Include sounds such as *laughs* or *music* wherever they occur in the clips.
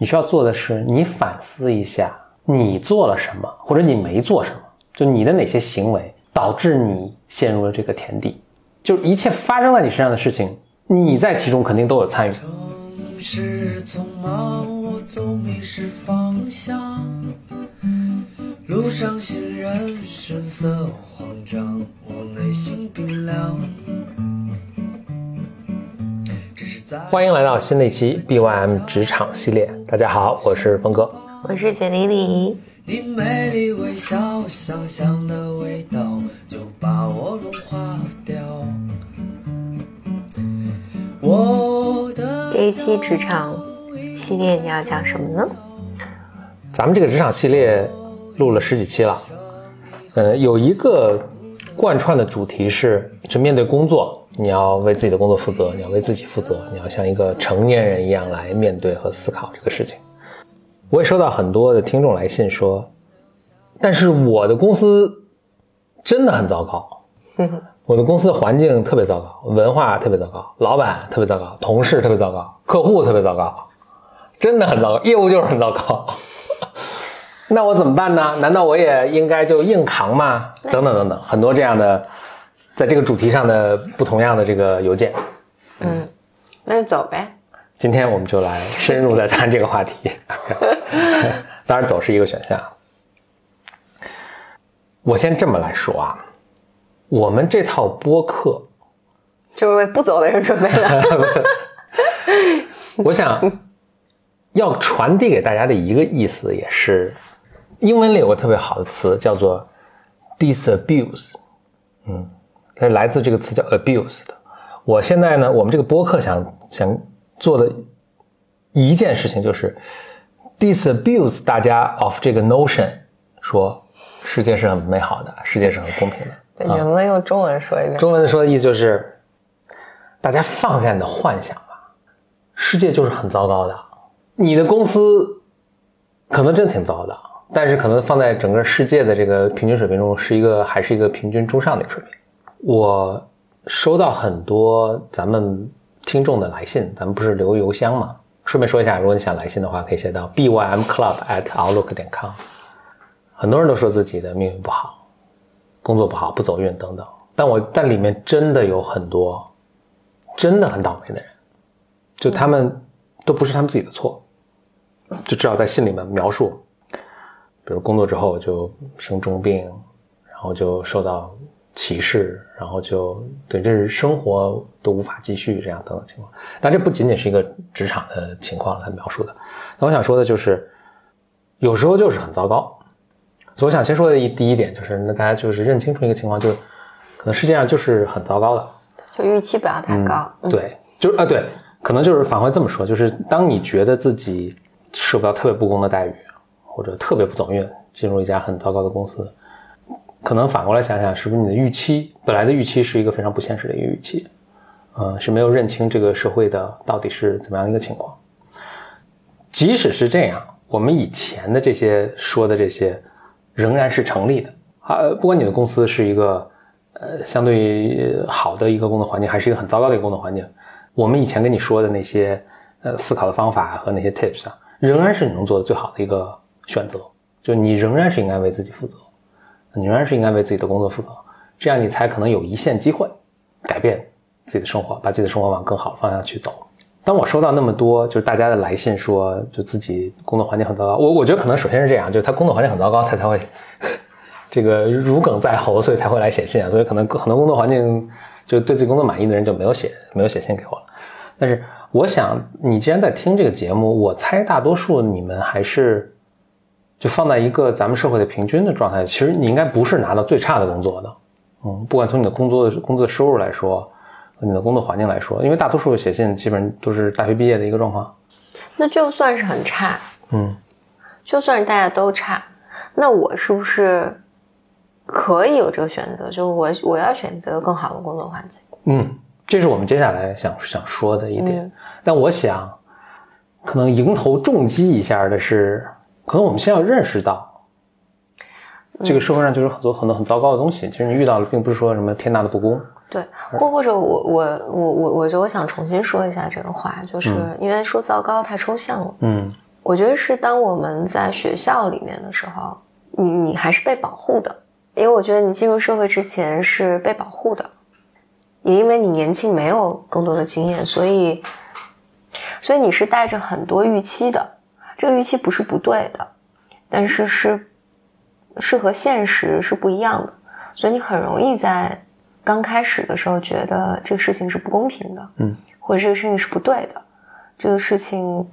你需要做的是，你反思一下，你做了什么，或者你没做什么，就你的哪些行为导致你陷入了这个田地，就一切发生在你身上的事情，你在其中肯定都有参与。城市匆忙，我总迷失方向。路上行人神色慌张，我内心冰凉。欢迎来到新的一期 BYM 职场系列。大家好，我是峰哥。我是简丽丽，你美丽微笑，香香的味道就把我融化掉。我的这一期职场系列你要讲什么呢？咱们这个职场系列录了十几期了，呃，有一个贯穿的主题是，是面对工作，你要为自己的工作负责，你要为自己负责，你要像一个成年人一样来面对和思考这个事情。我也收到很多的听众来信说，但是我的公司真的很糟糕，我的公司的环境特别糟糕，文化特别糟糕，老板特别糟糕，同事特别糟糕，客户特别糟糕，真的很糟糕，业务就是很糟糕。*laughs* 那我怎么办呢？难道我也应该就硬扛吗？等等等等，很多这样的，在这个主题上的不同样的这个邮件。嗯，那就走呗。今天我们就来深入的谈这个话题。*laughs* 当然，走是一个选项。我先这么来说啊，我们这套播客，就是为不走的人准备的。*laughs* 我想要传递给大家的一个意思，也是英文里有个特别好的词叫做 disabuse，嗯，它是来自这个词叫 abuse 的。我现在呢，我们这个播客想想做的一件事情就是 disabuse 大家 of 这个 notion，说世界是很美好的，世界是很公平的。对，你能不能用中文说一遍？中文说的意思就是，大家放下你的幻想吧，世界就是很糟糕的，你的公司可能真的挺糟的，但是可能放在整个世界的这个平均水平中，是一个还是一个平均中上的一个水平。我收到很多咱们听众的来信，咱们不是留邮箱吗？顺便说一下，如果你想来信的话，可以写到 bymclub at outlook 点 com。很多人都说自己的命运不好，工作不好，不走运等等。但我但里面真的有很多真的很倒霉的人，就他们都不是他们自己的错，就至少在信里面描述，比如工作之后就生重病，然后就受到歧视，然后就对这是生活都无法继续这样等等情况。但这不仅仅是一个职场的情况来描述的。那我想说的就是，有时候就是很糟糕。所以我想先说的一第一点就是，那大家就是认清楚一个情况，就是可能世界上就是很糟糕的。就预期不要太高。嗯，对，就是啊，对，可能就是反回这么说，就是当你觉得自己受不到特别不公的待遇，或者特别不走运，进入一家很糟糕的公司，可能反过来想想，是不是你的预期本来的预期是一个非常不现实的一个预期，呃，是没有认清这个社会的到底是怎么样一个情况。即使是这样，我们以前的这些说的这些仍然是成立的啊，不管你的公司是一个。呃，相对于好的一个工作环境，还是一个很糟糕的一个工作环境。我们以前跟你说的那些呃思考的方法和那些 tips 啊，仍然是你能做的最好的一个选择。就你仍然是应该为自己负责，你仍然是应该为自己的工作负责，这样你才可能有一线机会改变自己的生活，把自己的生活往更好的方向去走。当我收到那么多就是大家的来信说，就自己工作环境很糟糕，我我觉得可能首先是这样，就是他工作环境很糟糕，他才会。*laughs* 这个如鲠在喉，所以才会来写信啊。所以可能很多工作环境就对自己工作满意的人就没有写没有写信给我了。但是我想，你既然在听这个节目，我猜大多数你们还是就放在一个咱们社会的平均的状态。其实你应该不是拿到最差的工作的，嗯，不管从你的工作的工资收入来说，你的工作环境来说，因为大多数写信基本上都是大学毕业的一个状况。那就算是很差，嗯，就算是大家都差，那我是不是？可以有这个选择，就我我要选择更好的工作环境。嗯，这是我们接下来想想说的一点。嗯、但我想，可能迎头重击一下的是，可能我们先要认识到，这个社会上就是很多很多很糟糕的东西。其实你遇到的并不是说什么天大的不公。对，或或者我我我我我觉得我想重新说一下这个话，就是因为说糟糕太抽象了。嗯，我觉得是当我们在学校里面的时候，你你还是被保护的，因为我觉得你进入社会之前是被保护的，也因为你年轻没有更多的经验，所以所以你是带着很多预期的，这个预期不是不对的，但是是是和现实是不一样的，所以你很容易在刚开始的时候觉得这个事情是不公平的，嗯，或者这个事情是不对的，这个事情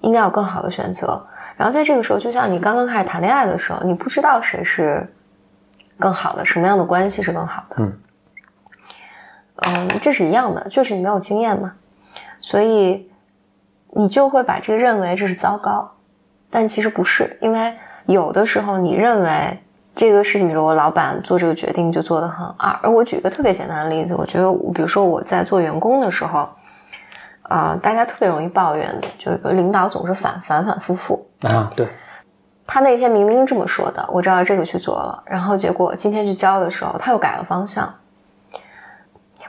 应该有更好的选择。然后在这个时候，就像你刚刚开始谈恋爱的时候，你不知道谁是更好的，什么样的关系是更好的。嗯嗯，这是一样的，就是你没有经验嘛，所以你就会把这个认为这是糟糕，但其实不是，因为有的时候你认为这个事情，比如我老板做这个决定就做的很二。而我举一个特别简单的例子，我觉得，比如说我在做员工的时候，啊、大家特别容易抱怨，就是领导总是反反反复复。啊，对，他那天明明这么说的，我照着这个去做了，然后结果今天去交的时候，他又改了方向。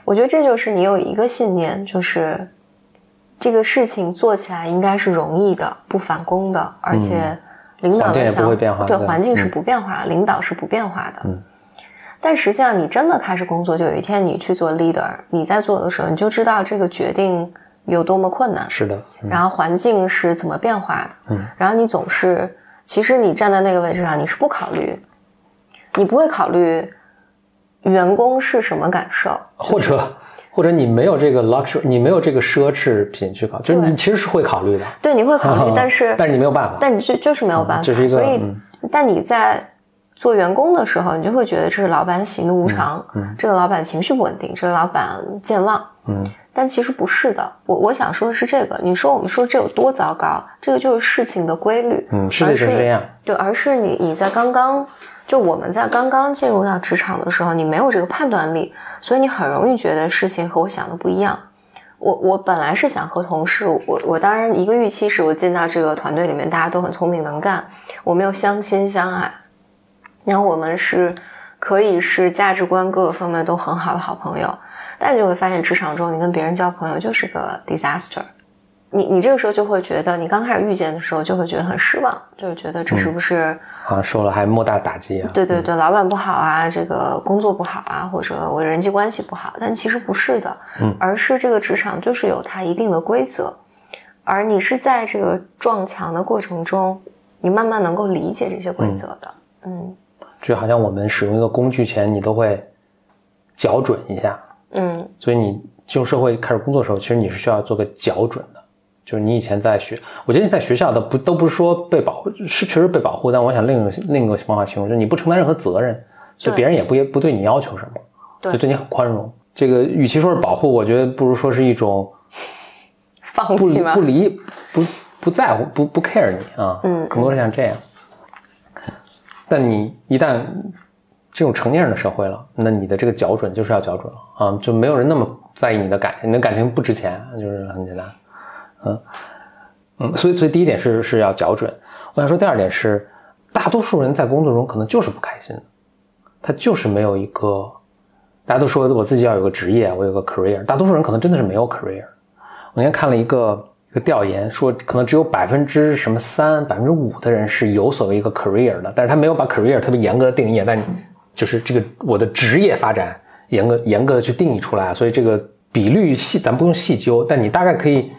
我觉得这就是你有一个信念，就是这个事情做起来应该是容易的、不返工的，而且领导的想会变化对对环境是嗯不变化，领导是不变化的。嗯但实际上，你真的开始工作，就有一天你去做 leader，你在做的时候，你就知道这个决定有多么困难。是的，嗯然后环境是怎么变化的，嗯，然后你总是，其实你站在那个位置上，你是不考虑，你不会考虑员工是什么感受，或者或者你没有这个 luxury，你没有这个奢侈品去考，就是你其实是会考虑的，对，你会考虑，*laughs* 但是但是你没有办法，但你就就是没有办法，这是一个所以嗯，但你在做员工的时候，你就会觉得这是老板喜怒无常，嗯这个老板情绪不稳定，这个老板健忘，嗯。但其实不是的。我我想说的是这个，你说我们说这有多糟糕，这个就是事情的规律，嗯，世界而是这样，对，而是你你在刚刚就我们在刚刚进入到职场的时候，你没有这个判断力，所以你很容易觉得事情和我想的不一样。我我本来是想和同事，我我当然一个预期是我进到这个团队里面，大家都很聪明能干，我们又相亲相爱，然后我们是可以是价值观各个方面都很好的好朋友，但你就会发现职场中你跟别人交朋友就是个 disaster。你你这个时候就会觉得，你刚开始遇见的时候就会觉得很失望，就是觉得这是不是、好像受了还莫大打击啊，对对对，老板不好啊，这个工作不好啊，或者我人际关系不好，但其实不是的，嗯而是这个职场就是有它一定的规则，而你是在这个撞墙的过程中，你慢慢能够理解这些规则的，嗯就好像我们使用一个工具前，你都会校准一下，嗯所以你进入社会开始工作的时候，其实你是需要做个校准的。就是你以前在学，我觉得你在学校的不都不是说被保护，是确实被保护，但我想另一个另一个方法形容，就是你不承担任何责任，所以别人也不也不对你要求什么，对就对你很宽容。这个与其说是保护，我觉得不如说是一种 *laughs* 放弃吗不？离不不在乎不不 care 你啊，嗯更多是像这样。但你一旦进入成年人的社会了，那你的这个校准就是要校准了啊，就没有人那么在意你的感情，你的感情不值钱，就是很简单，嗯嗯，所以所以第一点是是要校准。我想说第二点是，大多数人在工作中可能就是不开心，他就是没有一个，大家都说我自己要有个职业，我有个 career，大多数人可能真的是没有 career。我那天看了一个一个调研，说可能只有百分之什么三、百分之五的人是有所谓一个 career 的，但是他没有把 career 特别严格的定义，但就是这个我的职业发展严格严格的去定义出来，所以这个比率细咱不用细究，但你大概可以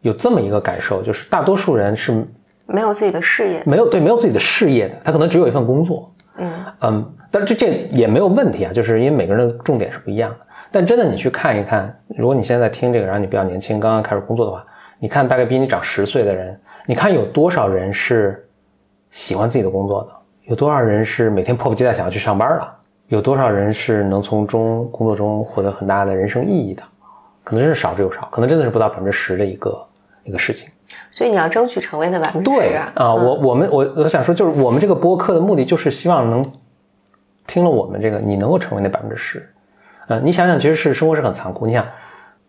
有这么一个感受，就是大多数人是没有自己的事业，没有对没有自己的事业的，他可能只有一份工作，嗯嗯，但是这这也没有问题啊，就是因为每个人的重点是不一样的。但真的你去看一看，如果你现在在听这个，然后你比较年轻，刚刚开始工作的话，你看大概比你长十岁的人，你看有多少人是喜欢自己的工作的？有多少人是每天迫不及待想要去上班的？有多少人是能从中工作中获得很大的人生意义的？可能真是少之又少，可能真的是不到百分之十的一个一个事情。所以你要争取成为那百分之十啊！我我们我我想说，就是我们这个播客的目的就是希望能听了我们这个，你能够成为那百分之十。嗯，你想想，其实是生活是很残酷。你想，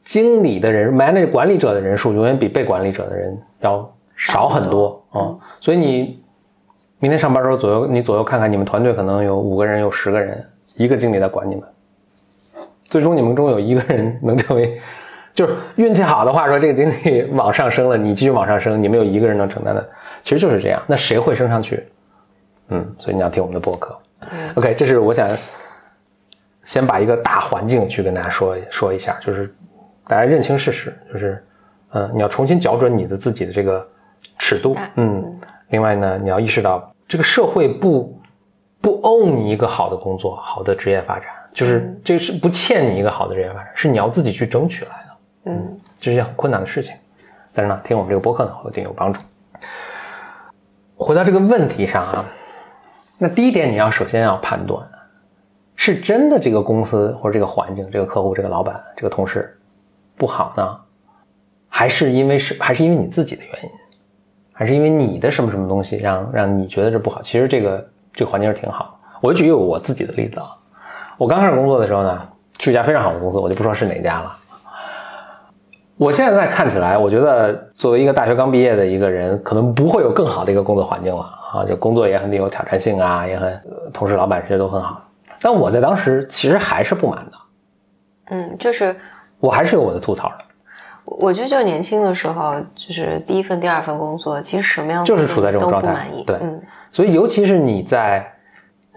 经理的人，manage 管理者的人数永远比被管理者的人要少很多啊、嗯所以你明天上班的时候，左右你左右看看，你们团队可能有五个人，有十个人，一个经理在管你们。最终你们中有一个人能成为，就是运气好的话说，这个经理往上升了，你继续往上升，你没有一个人能承担的其实就是这样。那谁会升上去？嗯，所以你要听我们的播客。嗯 OK，这是我想先把一个大环境去跟大家说说一下，就是大家认清事实，就是嗯、呃你要重新校准你的自己的这个尺度，嗯。另外呢，你要意识到这个社会不不 own 你一个好的工作、好的职业发展，就是这是不欠你一个好的职业发展，是你要自己去争取来的。嗯这是件很困难的事情。但是呢，听我们这个播客呢，会对你有帮助。回到这个问题上啊，那第一点，你要首先要判断，是真的这个公司或者这个环境、这个客户、这个老板、这个同事不好呢，还是因为是还是因为你自己的原因，还是因为你的什么什么东西让让你觉得这不好？其实这个这个环境是挺好。我举一个我自己的例子啊，我刚开始工作的时候呢，去一家非常好的公司，我就不说是哪家了。我现在看起来，我觉得作为一个大学刚毕业的一个人，可能不会有更好的一个工作环境了啊，就工作也很有挑战性啊，也很呃同事、老板这些都很好。但我在当时其实还是不满的，嗯，就是我还是有我的吐槽的，我觉得就年轻的时候，就是第一份、第二份工作，其实什么样的就是处在这种状态不满意。对嗯所以尤其是你在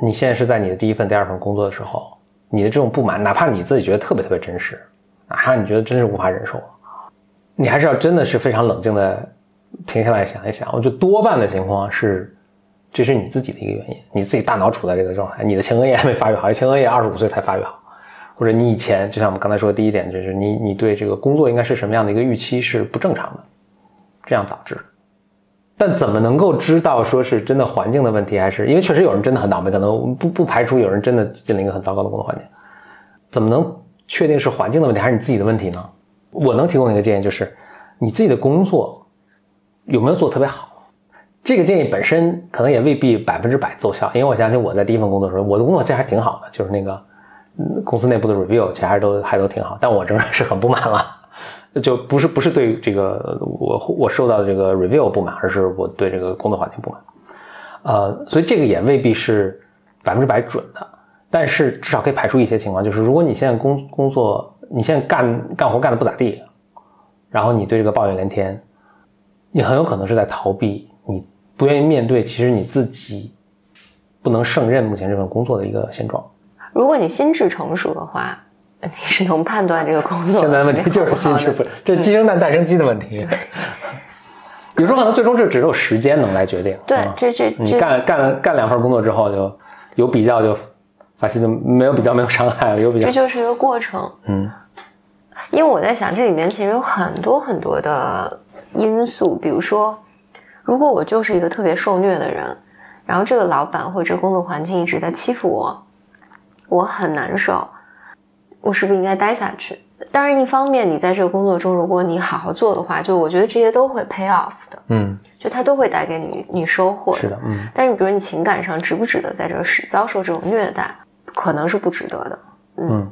你现在是在你的第一份、第二份工作的时候，你的这种不满，哪怕你自己觉得特别特别真实，哪怕你觉得真是无法忍受，你还是要真的是非常冷静的停下来想一想。我觉得多半的情况是，这是你自己的一个原因，你自己大脑处在这个状态，你的前额叶还没发育好，前额叶二十五岁才发育好，或者你以前就像我们刚才说的第一点，就是你你对这个工作应该是什么样的一个预期是不正常的，这样导致。但怎么能够知道说是真的环境的问题，还是因为确实有人真的很倒霉，可能不不排除有人真的进了一个很糟糕的工作环境，怎么能确定是环境的问题还是你自己的问题呢？我能提供一个建议就是，你自己的工作有没有做特别好？这个建议本身可能也未必百分之百奏效，因为我相信我在第一份工作的时候，我的工作其实还挺好的，就是那个嗯公司内部的 review 其实还都还都挺好，但我仍然是很不满了。就不是不是对这个我我受到的这个 review 不满，而是我对这个工作环境不满。呃，所以这个也未必是百分之百准的，但是至少可以排除一些情况，就是如果你现在工工作，你现在干干活干的不咋地，然后你对这个抱怨连天，你很有可能是在逃避，你不愿意面对其实你自己不能胜任目前这份工作的一个现状。如果你心智成熟的话，你是能判断这个工作现在的问题就是心智不，这是鸡生蛋蛋生鸡的问题。有时候可能最终这只有时间能来决定。对嗯，这这你干干干两份工作之后，就有比较就发现就没有比较没有伤害了，有比较这就是一个过程。嗯因为我在想，这里面其实有很多很多的因素，比如说，如果我就是一个特别受虐的人，然后这个老板或者这个工作环境一直在欺负我，我很难受，我是不是应该待下去？当然，一方面你在这个工作中，如果你好好做的话，就我觉得这些都会 pay off 的，嗯，就它都会带给你你收获是的，嗯但是，比如你情感上值不值得在这个时遭受这种虐待，可能是不值得的。嗯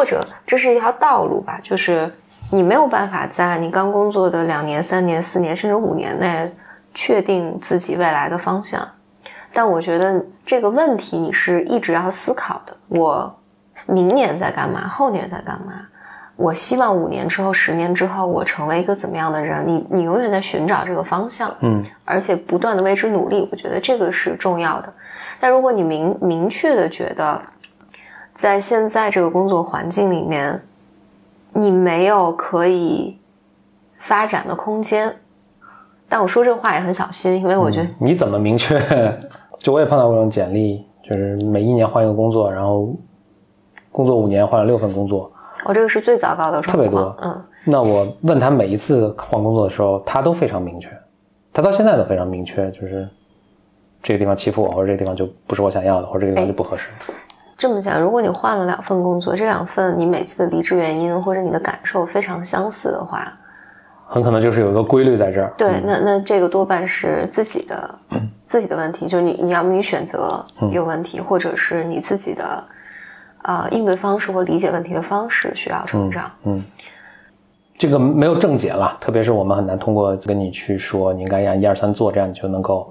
或者这是一条道路吧，就是你没有办法在你刚工作的两年、三年、四年甚至五年内确定自己未来的方向。但我觉得这个问题你是一直要思考的。我明年在干嘛？后年在干嘛？我希望五年之后、十年之后，我成为一个怎么样的人？你你永远在寻找这个方向。嗯而且不断的为之努力，我觉得这个是重要的。但如果你明明确的觉得，在现在这个工作环境里面，你没有可以发展的空间，但我说这个话也很小心，因为我觉得嗯你怎么明确？*laughs* 就我也碰到过这种简历，就是每一年换一个工作，然后工作五年换了六份工作。我这个是最糟糕的状况。特别多嗯，那我问他每一次换工作的时候，他都非常明确，他到现在都非常明确，就是这个地方欺负我，或者这个地方就不是我想要的，或者这个地方就不合适。这么讲，如果你换了两份工作，这两份你每次的离职原因或者你的感受非常相似的话，很可能就是有一个规律在这儿。对，那那这个多半是自己的、自己的问题，就是你你要么你选择有问题，或者是你自己的呃应对方式或理解问题的方式需要成长。嗯，这个没有正解了，特别是我们很难通过跟你去说你应该按一二三做，这样你就能够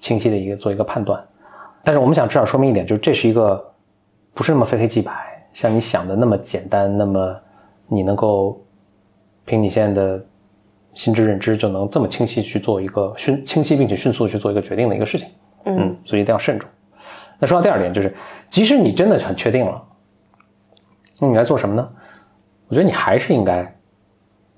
清晰的一个做一个判断。但是我们想至少说明一点，就是这是一个不是那么非黑即白，像你想的那么简单，那么你能够凭你现在的心智认知就能这么清晰去做一个迅清晰并且迅速去做一个决定的一个事情。嗯，所以一定要慎重。那说到第二点，就是即使你真的很确定了，那你该做什么呢？我觉得你还是应该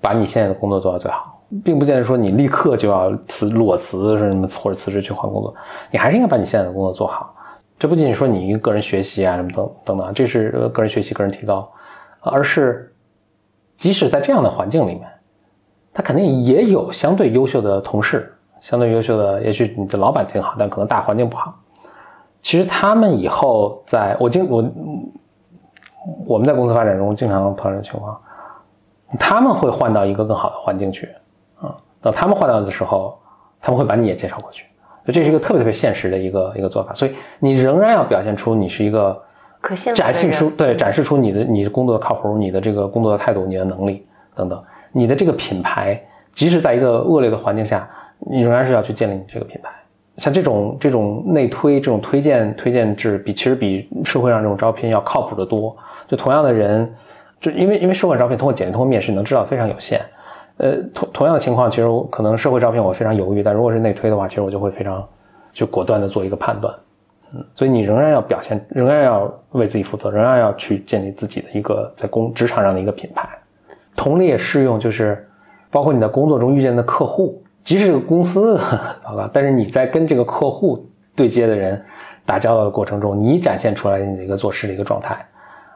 把你现在的工作做到最好，并不见得说你立刻就要辞裸辞什么或者辞职去换工作，你还是应该把你现在的工作做好。这不仅仅说你一个个人学习啊什么等等等，这是个人学习、个人提高，而是即使在这样的环境里面，他肯定也有相对优秀的同事，相对优秀的，也许你的老板挺好，但可能大环境不好。其实他们以后在我经我我们在公司发展中经常碰到这种情况，他们会换到一个更好的环境去，啊，等他们换到的时候，他们会把你也介绍过去，所以这是一个特别特别现实的一个一个做法。所以你仍然要表现出你是一个可信展现出对展示出你的你的工作的靠谱，你的这个工作的态度，你的能力等等，你的这个品牌，即使在一个恶劣的环境下，你仍然是要去建立你这个品牌。像这种这种内推这种推荐推荐制，比其实比社会上这种招聘要靠谱的多。就同样的人，就因为因为社会招聘通过简历通过面试，你能知道非常有限。呃，同同样的情况，其实我可能社会招聘我非常犹豫，但如果是内推的话，其实我就会非常就果断的做一个判断。嗯，所以你仍然要表现，仍然要为自己负责，仍然要去建立自己的一个在工职场上的一个品牌。同理也适用，就是包括你在工作中遇见的客户，即使这个公司 *laughs* 糟糕，但是你在跟这个客户对接的人打交道的过程中，你展现出来你的一个做事的一个状态，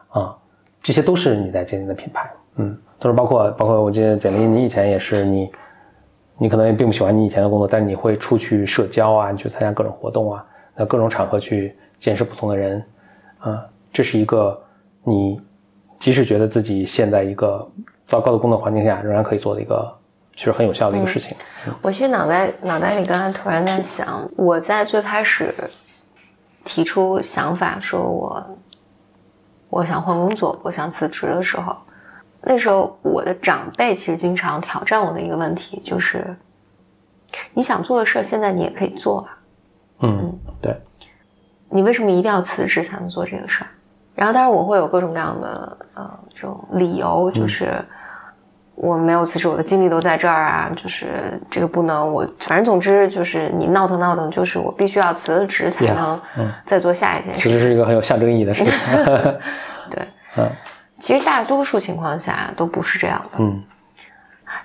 啊，这些都是你在建立的品牌。嗯，都是包括包括我记得简历，你以前也是你，你可能也并不喜欢你以前的工作，但是你会出去社交啊，你去参加各种活动啊，那各种场合去见识不同的人，啊，这是一个你即使觉得自己现在一个糟糕的工作环境下，仍然可以做的一个其实很有效的一个事情。我其实脑袋脑袋里刚才突然在想，我在最开始提出想法说我我想换工作，我想辞职的时候，那时候我的长辈其实经常挑战我的一个问题就是，你想做的事儿现在你也可以做啊，嗯，对，你为什么一定要辞职才能做这个事儿？然后当然我会有各种各样的呃这种理由，就是我没有辞职，我的精力都在这儿啊，就是这个不能我反正总之就是你闹腾闹腾，就是我必须要辞了职才能嗯再做下一件事。其实是一个很有象征意义的事情。*laughs* *laughs* 对，嗯其实大多数情况下都不是这样的。嗯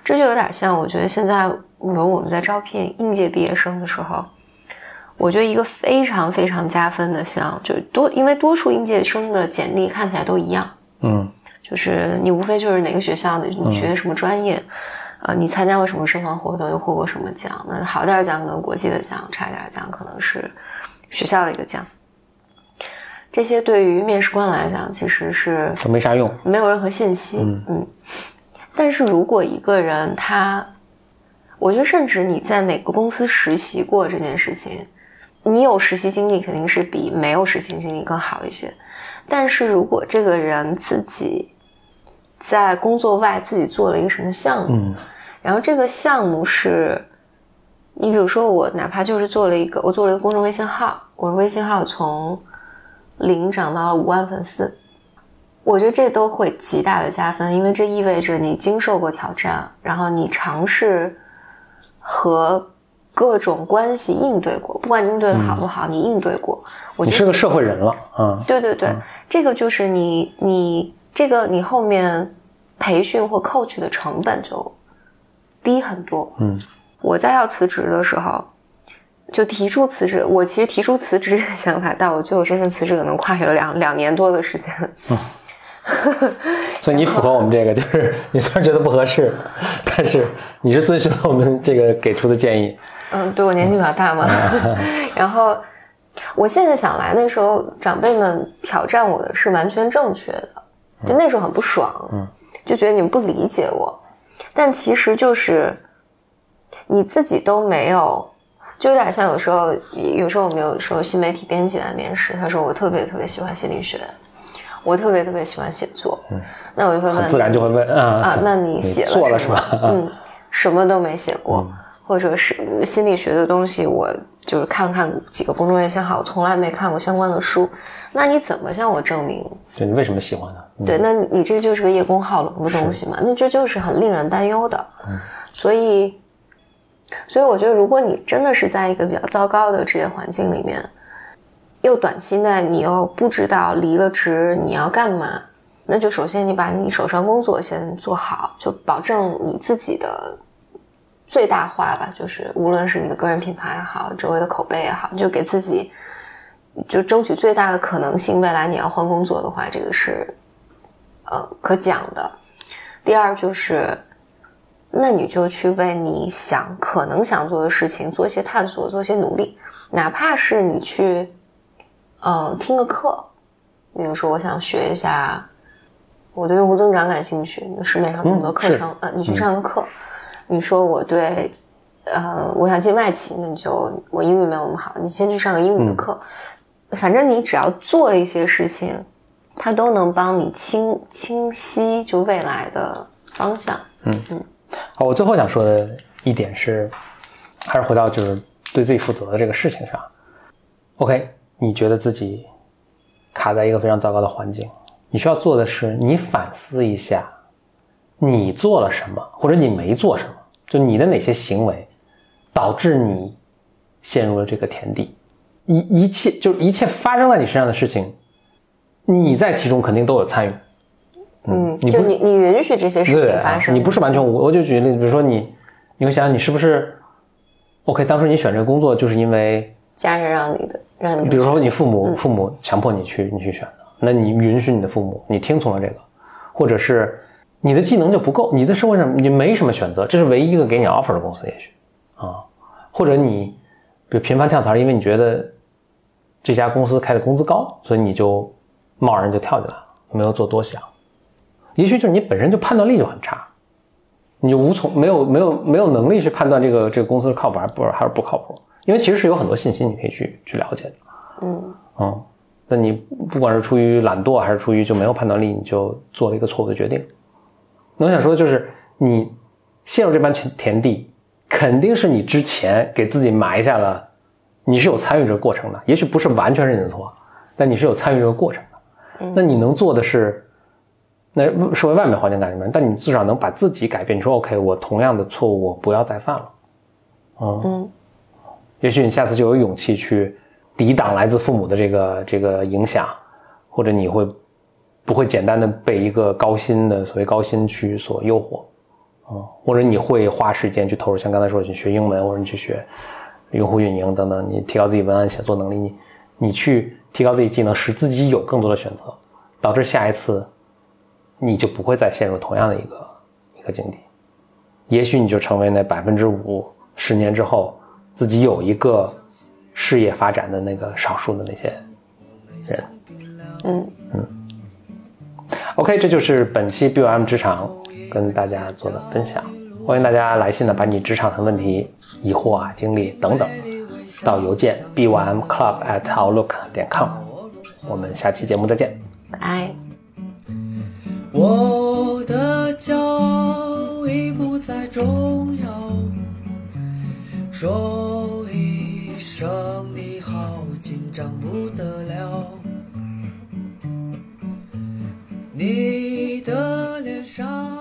这就有点像，我觉得现在比如我们在招聘应届毕业生的时候，我觉得一个非常非常加分的项，就是多，因为多数应届生的简历看起来都一样，嗯就是你无非就是哪个学校的，你学的什么专业，呃，你参加过什么社团活动，又获过什么奖。那好点儿奖可能国际的奖，差一点儿奖可能是学校的一个奖。这些对于面试官来讲，其实是都没啥用。没有任何信息。嗯但是如果一个人他，我觉得甚至你在哪个公司实习过这件事情，你有实习经历肯定是比没有实习经历更好一些。但是如果这个人自己在工作外自己做了一个什么项目，嗯然后这个项目是，你比如说我哪怕就是做了一个，我做了一个公众微信号，我的微信号从零涨到了五万粉丝，我觉得这都会极大的加分，因为这意味着你经受过挑战，然后你尝试和各种关系应对过，不管你应对的好不好，你应对过。我觉得你是个社会人了啊。对对对，这个就是你你这个你后面培训或 coach 的成本就低很多。嗯我在要辞职的时候，就提出辞职。我其实提出辞职这个想法，但我最后真正辞职可能跨越了两两年多的时间。嗯 *laughs* 所以你符合我们这个，就是你虽然觉得不合适，但是你是遵循了我们这个给出的建议。嗯，对我年纪比较大嘛。*laughs* 然后我现在想来，那时候长辈们挑战我的是完全正确的，就那时候很不爽，嗯，就觉得你们不理解我。但其实就是你自己都没有，就有点像有时候，有时候我们有时候新媒体编辑来面试，他说我特别特别喜欢心理学，我特别特别喜欢写作，嗯，那我就会问，很自然就会问啊啊，那你写了是吧？啊嗯，什么都没写过，或者是心理学的东西，我就是看看几个公众微信号，我从来没看过相关的书。那你怎么向我证明？对你为什么喜欢它？嗯对，那你这就是个叶公好龙的东西嘛？那这就是很令人担忧的。所以，所以我觉得，如果你真的是在一个比较糟糕的职业环境里面，又短期内你又不知道离了职你要干嘛，那就首先你把你手上工作先做好，就保证你自己的最大化吧。就是无论是你的个人品牌也好，周围的口碑也好，就给自己就争取最大的可能性。未来你要换工作的话，这个是呃可讲的。第二就是。那你就去为你想可能想做的事情做一些探索，做一些努力，哪怕是你去，嗯，听个课，比如说我想学一下，我对用户增长感兴趣，市面上那么多课程，呃，你去上个课。你说我对，呃，我想进外企，那你就我英语没有那么好，你先去上个英语的课。反正你只要做一些事情，它都能帮你清清晰就未来的方向。嗯嗯。好，我最后想说的一点是，还是回到就是对自己负责的这个事情上。OK，你觉得自己卡在一个非常糟糕的环境，你需要做的是你反思一下，你做了什么，或者你没做什么，就你的哪些行为导致你陷入了这个田地，一一切就一切发生在你身上的事情，你在其中肯定都有参与。嗯，就你你允许这些事情发生，你不是完全无。我就举个例子，比如说你，你会想想你是不是，OK，当初你选这个工作就是因为家人让你的，让你，比如说你父母父母强迫你去你去选的，那你允许你的父母，你听从了这个，或者是你的技能就不够，你的社会上你没什么选择，这是唯一一个给你 offer 的公司，也许啊，或者你比如频繁跳槽，因为你觉得这家公司开的工资高，所以你就贸然就跳进来了，没有做多想。也许就是你本身就判断力就很差，你就无从没有没有没有能力去判断这个这个公司是靠谱还是不还是不靠谱，因为其实是有很多信息你可以去去了解的。嗯嗯，那你不管是出于懒惰还是出于就没有判断力，你就做了一个错误的决定。那我想说的就是，你陷入这般田田地，肯定是你之前给自己埋下了，你是有参与这个过程的，也许不是完全是你的错，但你是有参与这个过程的。那你能做的是。那社会外面环境改变，但你至少能把自己改变。你说 OK，我同样的错误我不要再犯了。嗯，也许你下次就有勇气去抵挡来自父母的这个这个影响，或者你会不会简单的被一个高薪的所谓高薪区所诱惑？嗯，或者你会花时间去投入，像刚才说去学英文，或者你去学用户运营等等，你提高自己文案写作能力，你你去提高自己技能，使自己有更多的选择，导致下一次。你就不会再陷入同样的一个一个境地，也许你就成为那百分之五，十年之后自己有一个事业发展的那个少数的那些人。嗯嗯。OK，这就是本期 BOM 职场跟大家做的分享。欢迎大家来信呢，把你职场的问题、疑惑啊、经历等等，到邮件 BOMClub@outlook 点 com。我们下期节目再见，拜。我的骄傲已不再重要，说一声你好，紧张不得了。你的脸上。